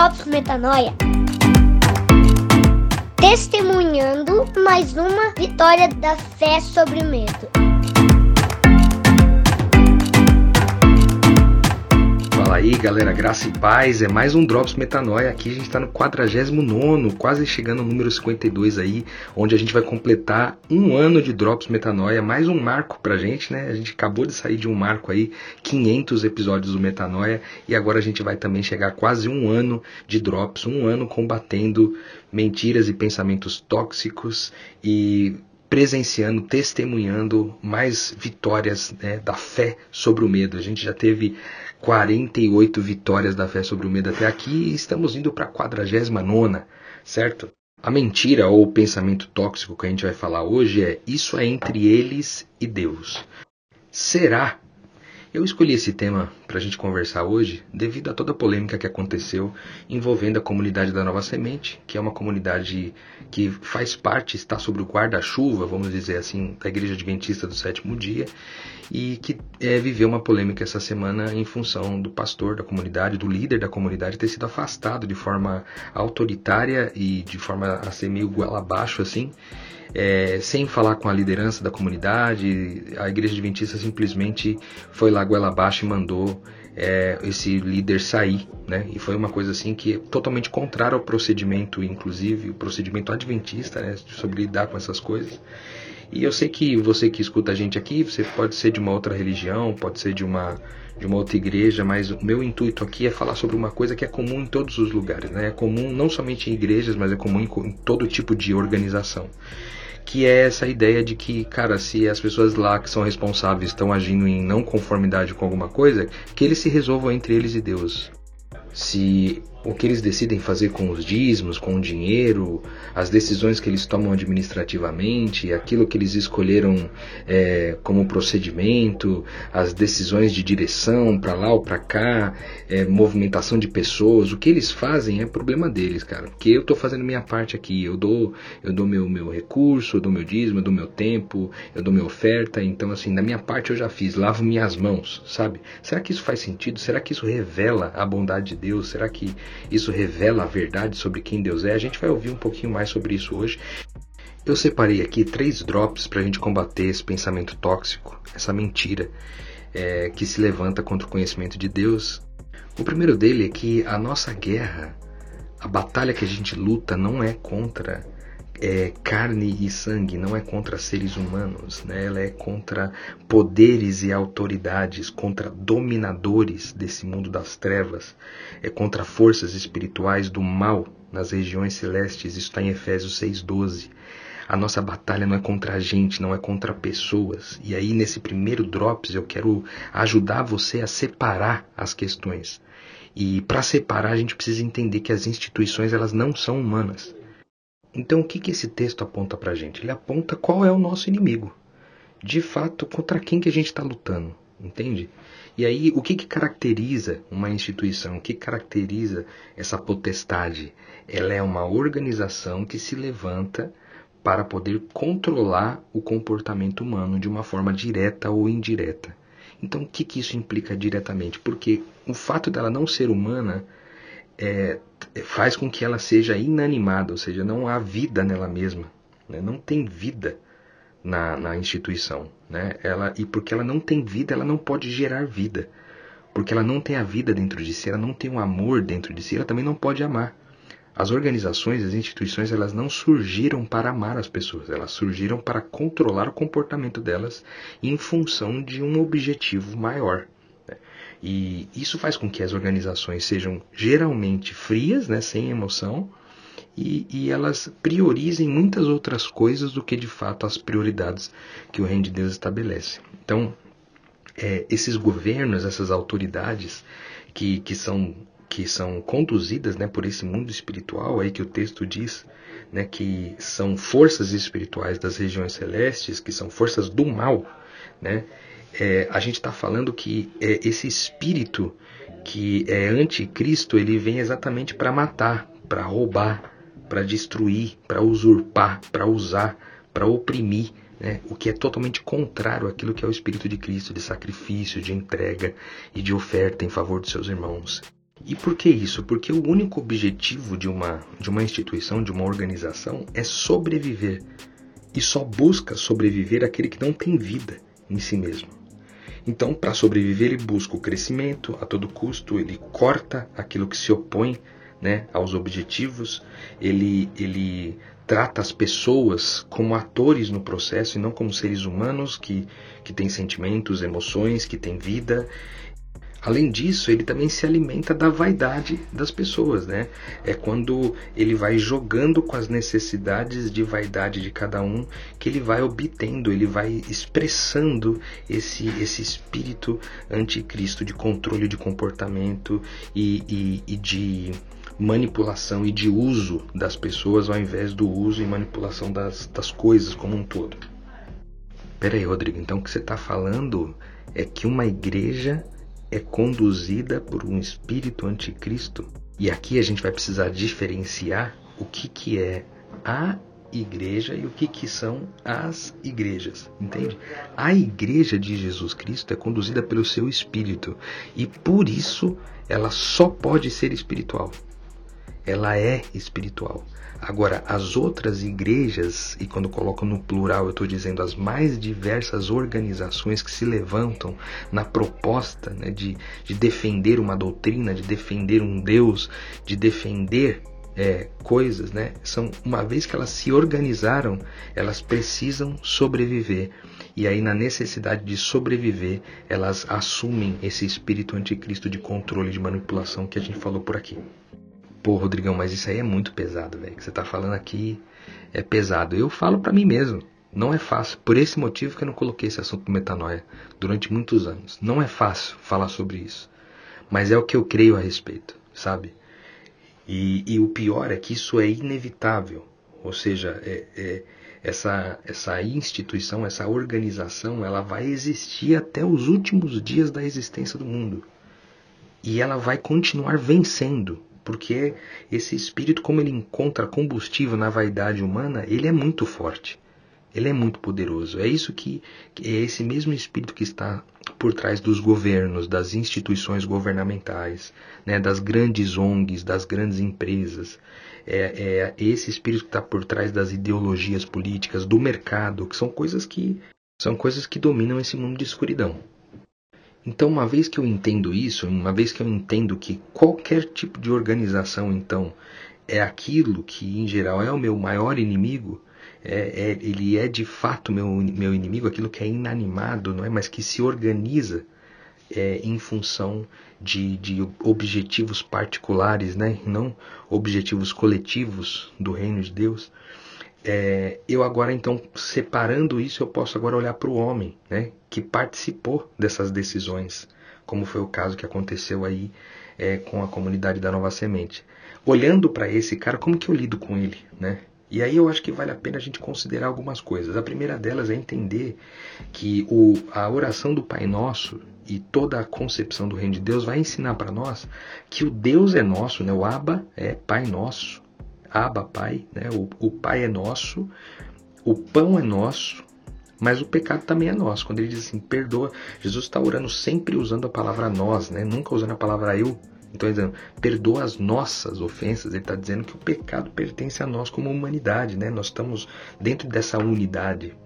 Drops Metanoia. Testemunhando mais uma vitória da fé sobre o medo. Fala aí galera, graça e paz, é mais um Drops Metanoia, aqui a gente está no 49, quase chegando ao número 52 aí, onde a gente vai completar um ano de Drops Metanoia, mais um marco pra gente, né? A gente acabou de sair de um marco aí, 500 episódios do Metanoia, e agora a gente vai também chegar a quase um ano de Drops, um ano combatendo mentiras e pensamentos tóxicos e presenciando, testemunhando mais vitórias né, da fé sobre o medo. A gente já teve 48 vitórias da fé sobre o medo até aqui e estamos indo para a 49, certo? A mentira ou o pensamento tóxico que a gente vai falar hoje é: isso é entre eles e Deus. Será eu escolhi esse tema para a gente conversar hoje devido a toda a polêmica que aconteceu envolvendo a comunidade da Nova Semente, que é uma comunidade que faz parte, está sob o guarda-chuva, vamos dizer assim, da Igreja Adventista do Sétimo Dia, e que é, viveu uma polêmica essa semana em função do pastor da comunidade, do líder da comunidade, ter sido afastado de forma autoritária e de forma a ser meio goela abaixo assim é, sem falar com a liderança da comunidade, a igreja adventista simplesmente foi lá goela abaixo e mandou é, esse líder sair, né? E foi uma coisa assim que é totalmente contrária ao procedimento, inclusive o procedimento adventista, né? Sobre lidar com essas coisas. E eu sei que você que escuta a gente aqui, você pode ser de uma outra religião, pode ser de uma de uma outra igreja, mas o meu intuito aqui é falar sobre uma coisa que é comum em todos os lugares, né? É comum não somente em igrejas, mas é comum em, em todo tipo de organização que é essa ideia de que, cara, se as pessoas lá que são responsáveis estão agindo em não conformidade com alguma coisa, que eles se resolvam entre eles e Deus. Se o que eles decidem fazer com os dízimos, com o dinheiro, as decisões que eles tomam administrativamente, aquilo que eles escolheram é, como procedimento, as decisões de direção para lá ou para cá, é, movimentação de pessoas, o que eles fazem é problema deles, cara. Porque eu estou fazendo minha parte aqui, eu dou, eu dou meu, meu recurso, eu dou meu dízimo, eu dou meu tempo, eu dou minha oferta, então assim, da minha parte eu já fiz, lavo minhas mãos, sabe? Será que isso faz sentido? Será que isso revela a bondade de Deus? Será que isso revela a verdade sobre quem Deus é. A gente vai ouvir um pouquinho mais sobre isso hoje. Eu separei aqui três drops para a gente combater esse pensamento tóxico, essa mentira é, que se levanta contra o conhecimento de Deus. O primeiro dele é que a nossa guerra, a batalha que a gente luta, não é contra é, carne e sangue, não é contra seres humanos, né? ela é contra poderes e autoridades, contra dominadores desse mundo das trevas, é contra forças espirituais do mal nas regiões celestes. Isso está em Efésios 6,12. A nossa batalha não é contra a gente, não é contra pessoas. E aí, nesse primeiro Drops, eu quero ajudar você a separar as questões. E para separar, a gente precisa entender que as instituições elas não são humanas. Então, o que, que esse texto aponta para a gente? Ele aponta qual é o nosso inimigo. De fato, contra quem que a gente está lutando, entende? E aí, o que, que caracteriza uma instituição? O que caracteriza essa potestade? Ela é uma organização que se levanta para poder controlar o comportamento humano de uma forma direta ou indireta. Então, o que, que isso implica diretamente? Porque o fato dela não ser humana é, faz com que ela seja inanimada, ou seja, não há vida nela mesma, né? não tem vida na, na instituição, né? Ela e porque ela não tem vida, ela não pode gerar vida, porque ela não tem a vida dentro de si, ela não tem um amor dentro de si, ela também não pode amar. As organizações, as instituições, elas não surgiram para amar as pessoas, elas surgiram para controlar o comportamento delas em função de um objetivo maior. E isso faz com que as organizações sejam geralmente frias, né, sem emoção, e, e, elas priorizem muitas outras coisas do que de fato as prioridades que o reino de Deus estabelece. Então, é, esses governos, essas autoridades que, que, são, que são conduzidas né, por esse mundo espiritual, aí que o texto diz né, que são forças espirituais das regiões celestes, que são forças do mal, né, é, a gente está falando que é, esse espírito que é anticristo, ele vem exatamente para matar, para roubar, para destruir, para usurpar, para usar, para oprimir, né? o que é totalmente contrário àquilo que é o espírito de Cristo, de sacrifício, de entrega e de oferta em favor dos seus irmãos. E por que isso? Porque o único objetivo de uma, de uma instituição, de uma organização, é sobreviver. E só busca sobreviver aquele que não tem vida em si mesmo. Então, para sobreviver, ele busca o crescimento a todo custo, ele corta aquilo que se opõe né, aos objetivos, ele, ele trata as pessoas como atores no processo e não como seres humanos que, que têm sentimentos, emoções, que têm vida. Além disso, ele também se alimenta da vaidade das pessoas, né? É quando ele vai jogando com as necessidades de vaidade de cada um que ele vai obtendo, ele vai expressando esse, esse espírito anticristo de controle de comportamento e, e, e de manipulação e de uso das pessoas ao invés do uso e manipulação das, das coisas como um todo. Pera aí, Rodrigo, então o que você está falando é que uma igreja é conduzida por um espírito anticristo. E aqui a gente vai precisar diferenciar o que, que é a igreja e o que, que são as igrejas, entende? A igreja de Jesus Cristo é conduzida pelo seu espírito e por isso ela só pode ser espiritual. Ela é espiritual. Agora, as outras igrejas, e quando coloco no plural, eu estou dizendo as mais diversas organizações que se levantam na proposta né, de, de defender uma doutrina, de defender um Deus, de defender é, coisas, né? São uma vez que elas se organizaram, elas precisam sobreviver. E aí, na necessidade de sobreviver, elas assumem esse espírito anticristo de controle, de manipulação que a gente falou por aqui. Pô, Rodrigão, mas isso aí é muito pesado, velho. que você tá falando aqui é pesado. Eu falo para mim mesmo. Não é fácil. Por esse motivo que eu não coloquei esse assunto metanoia durante muitos anos. Não é fácil falar sobre isso. Mas é o que eu creio a respeito, sabe? E, e o pior é que isso é inevitável. Ou seja, é, é, essa, essa instituição, essa organização, ela vai existir até os últimos dias da existência do mundo. E ela vai continuar vencendo porque esse espírito, como ele encontra combustível na vaidade humana, ele é muito forte. Ele é muito poderoso. É isso que, é esse mesmo espírito que está por trás dos governos, das instituições governamentais, né, das grandes ONGs, das grandes empresas. É, é esse espírito que está por trás das ideologias políticas, do mercado, que são coisas que são coisas que dominam esse mundo de escuridão. Então, uma vez que eu entendo isso, uma vez que eu entendo que qualquer tipo de organização, então, é aquilo que, em geral, é o meu maior inimigo, é, é, ele é de fato meu, meu inimigo, aquilo que é inanimado, não é? mas que se organiza é, em função de, de objetivos particulares, né? não objetivos coletivos do reino de Deus. É, eu agora então separando isso eu posso agora olhar para o homem, né, que participou dessas decisões, como foi o caso que aconteceu aí é, com a comunidade da Nova Semente. Olhando para esse cara, como que eu lido com ele, né? E aí eu acho que vale a pena a gente considerar algumas coisas. A primeira delas é entender que o, a oração do Pai Nosso e toda a concepção do Reino de Deus vai ensinar para nós que o Deus é nosso, né? O Abba é Pai Nosso. Abba, Pai, né? o, o Pai é nosso, o pão é nosso, mas o pecado também é nosso. Quando ele diz assim, perdoa, Jesus está orando sempre usando a palavra nós, né? nunca usando a palavra eu. Então ele está dizendo, perdoa as nossas ofensas. Ele está dizendo que o pecado pertence a nós como humanidade, né? Nós estamos dentro dessa unidade.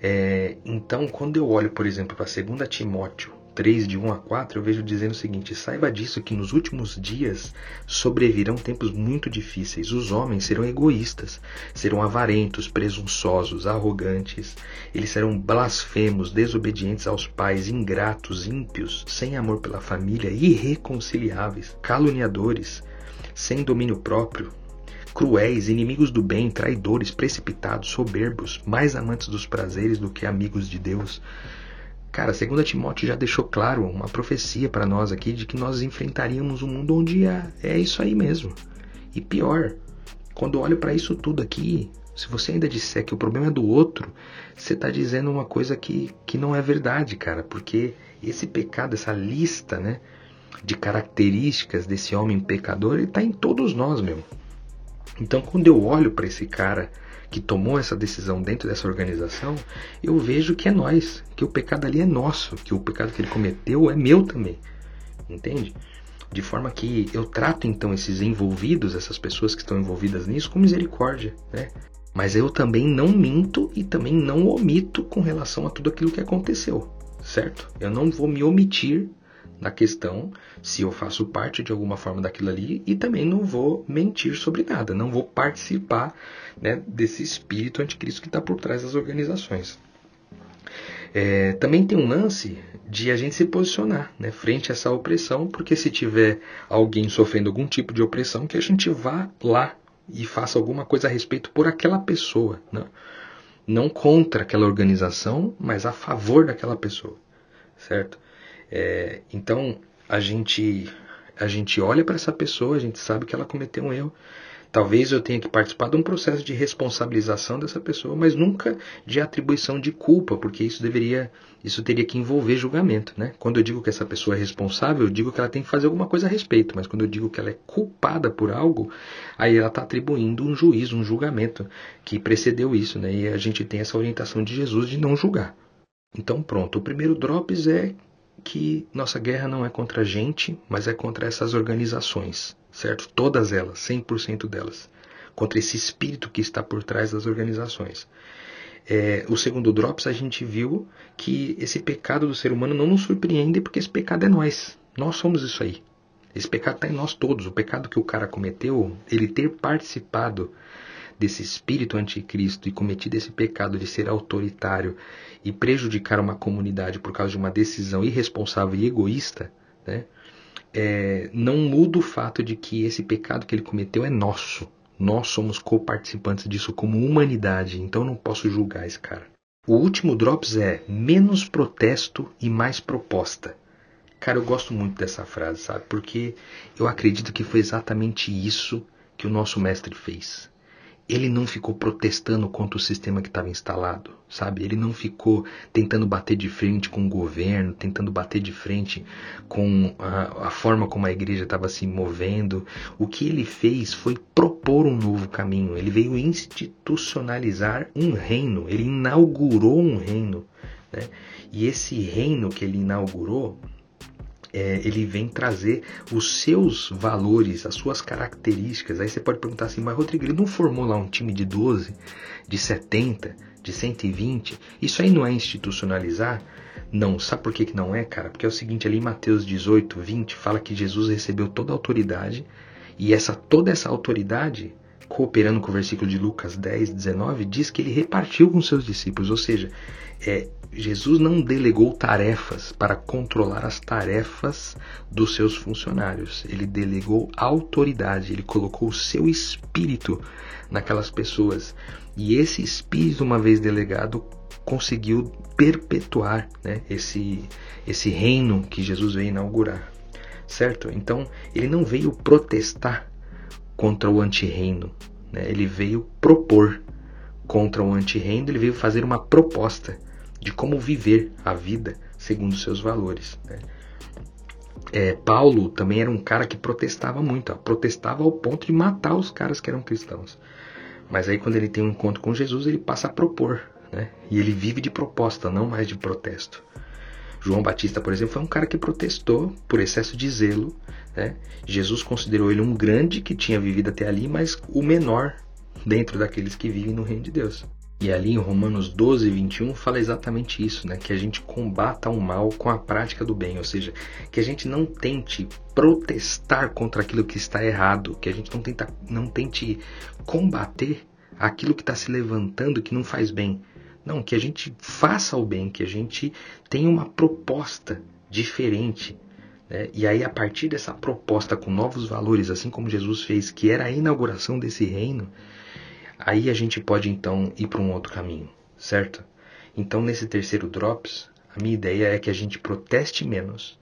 É, então, quando eu olho, por exemplo, para 2 Timóteo 3, de 1 a 4, eu vejo dizendo o seguinte: Saiba disso que nos últimos dias sobrevirão tempos muito difíceis. Os homens serão egoístas, serão avarentos, presunçosos, arrogantes. Eles serão blasfemos, desobedientes aos pais, ingratos, ímpios, sem amor pela família, irreconciliáveis, caluniadores, sem domínio próprio, cruéis, inimigos do bem, traidores, precipitados, soberbos, mais amantes dos prazeres do que amigos de Deus Cara, 2 Timóteo já deixou claro uma profecia para nós aqui de que nós enfrentaríamos um mundo onde é, é isso aí mesmo. E pior, quando olho para isso tudo aqui, se você ainda disser que o problema é do outro, você está dizendo uma coisa que, que não é verdade, cara. Porque esse pecado, essa lista né, de características desse homem pecador, ele está em todos nós, meu. Então, quando eu olho para esse cara que tomou essa decisão dentro dessa organização, eu vejo que é nós, que o pecado ali é nosso, que o pecado que ele cometeu é meu também. Entende? De forma que eu trato então esses envolvidos, essas pessoas que estão envolvidas nisso, com misericórdia, né? Mas eu também não minto e também não omito com relação a tudo aquilo que aconteceu, certo? Eu não vou me omitir na questão se eu faço parte de alguma forma daquilo ali e também não vou mentir sobre nada, não vou participar né, desse espírito anticristo que está por trás das organizações. É, também tem um lance de a gente se posicionar né, frente a essa opressão, porque se tiver alguém sofrendo algum tipo de opressão, que a gente vá lá e faça alguma coisa a respeito por aquela pessoa. Né? Não contra aquela organização, mas a favor daquela pessoa. Certo? É, então a gente a gente olha para essa pessoa, a gente sabe que ela cometeu um erro. Talvez eu tenha que participar de um processo de responsabilização dessa pessoa, mas nunca de atribuição de culpa, porque isso deveria, isso teria que envolver julgamento, né? Quando eu digo que essa pessoa é responsável, eu digo que ela tem que fazer alguma coisa a respeito, mas quando eu digo que ela é culpada por algo, aí ela está atribuindo um juízo, um julgamento que precedeu isso, né? E a gente tem essa orientação de Jesus de não julgar. Então pronto, o primeiro drops é que nossa guerra não é contra a gente, mas é contra essas organizações, certo? Todas elas, 100% delas. Contra esse espírito que está por trás das organizações. É, o segundo Drops, a gente viu que esse pecado do ser humano não nos surpreende, porque esse pecado é nós. Nós somos isso aí. Esse pecado está em nós todos. O pecado que o cara cometeu, ele ter participado desse espírito anticristo e cometido esse pecado de ser autoritário e prejudicar uma comunidade por causa de uma decisão irresponsável e egoísta, né, é, não muda o fato de que esse pecado que ele cometeu é nosso. Nós somos coparticipantes disso como humanidade, então não posso julgar esse cara. O último Drops é menos protesto e mais proposta. Cara, eu gosto muito dessa frase, sabe? Porque eu acredito que foi exatamente isso que o nosso mestre fez ele não ficou protestando contra o sistema que estava instalado, sabe? Ele não ficou tentando bater de frente com o governo, tentando bater de frente com a, a forma como a igreja estava se movendo. O que ele fez foi propor um novo caminho. Ele veio institucionalizar um reino. Ele inaugurou um reino. Né? E esse reino que ele inaugurou é, ele vem trazer os seus valores, as suas características. Aí você pode perguntar assim, mas Rodrigo, ele não formou lá um time de 12, de 70, de 120? Isso aí não é institucionalizar? Não, sabe por que, que não é, cara? Porque é o seguinte, ali em Mateus 18, 20, fala que Jesus recebeu toda a autoridade e essa toda essa autoridade cooperando com o versículo de Lucas 10, 19, diz que ele repartiu com seus discípulos, ou seja, é, Jesus não delegou tarefas para controlar as tarefas dos seus funcionários. Ele delegou autoridade, ele colocou o seu espírito naquelas pessoas. E esse espírito, uma vez delegado, conseguiu perpetuar né, esse, esse reino que Jesus veio inaugurar. Certo? Então, ele não veio protestar contra o antirreino, né? ele veio propor contra o antirreino, ele veio fazer uma proposta de como viver a vida segundo seus valores. Né? É, Paulo também era um cara que protestava muito, ó, protestava ao ponto de matar os caras que eram cristãos. Mas aí quando ele tem um encontro com Jesus, ele passa a propor, né? E ele vive de proposta, não mais de protesto. João Batista, por exemplo, foi um cara que protestou por excesso de zelo. Né? Jesus considerou ele um grande que tinha vivido até ali, mas o menor dentro daqueles que vivem no reino de Deus. E ali em Romanos 12, 21 fala exatamente isso, né? Que a gente combata o mal com a prática do bem, ou seja, que a gente não tente protestar contra aquilo que está errado, que a gente não, tenta, não tente combater aquilo que está se levantando que não faz bem. Não, que a gente faça o bem, que a gente tenha uma proposta diferente. Né? E aí, a partir dessa proposta com novos valores, assim como Jesus fez, que era a inauguração desse reino, Aí a gente pode então ir para um outro caminho, certo? Então nesse terceiro drops, a minha ideia é que a gente proteste menos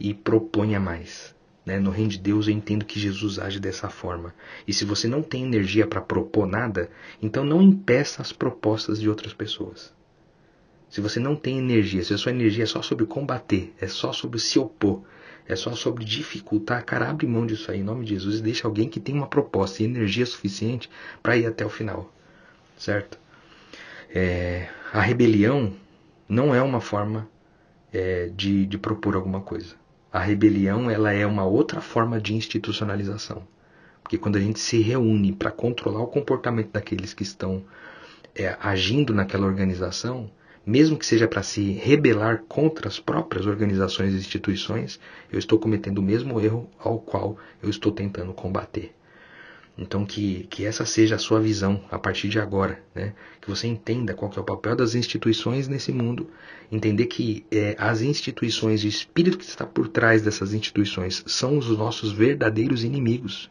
e proponha mais. Né? No reino de Deus eu entendo que Jesus age dessa forma. E se você não tem energia para propor nada, então não impeça as propostas de outras pessoas. Se você não tem energia, se a sua energia é só sobre combater, é só sobre se opor, é só sobre dificultar, cara, abre mão disso aí em nome de Jesus e deixa alguém que tem uma proposta e energia suficiente para ir até o final, certo? É, a rebelião não é uma forma é, de, de propor alguma coisa. A rebelião ela é uma outra forma de institucionalização. Porque quando a gente se reúne para controlar o comportamento daqueles que estão é, agindo naquela organização, mesmo que seja para se rebelar contra as próprias organizações e instituições, eu estou cometendo o mesmo erro ao qual eu estou tentando combater. Então que, que essa seja a sua visão a partir de agora, né? que você entenda qual é o papel das instituições nesse mundo, entender que é, as instituições e o espírito que está por trás dessas instituições são os nossos verdadeiros inimigos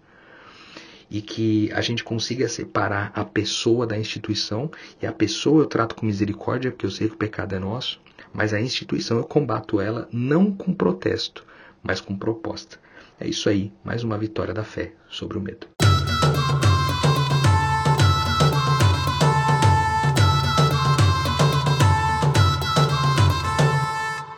e que a gente consiga separar a pessoa da instituição e a pessoa eu trato com misericórdia porque eu sei que o pecado é nosso, mas a instituição eu combato ela não com protesto, mas com proposta. É isso aí, mais uma vitória da fé sobre o medo.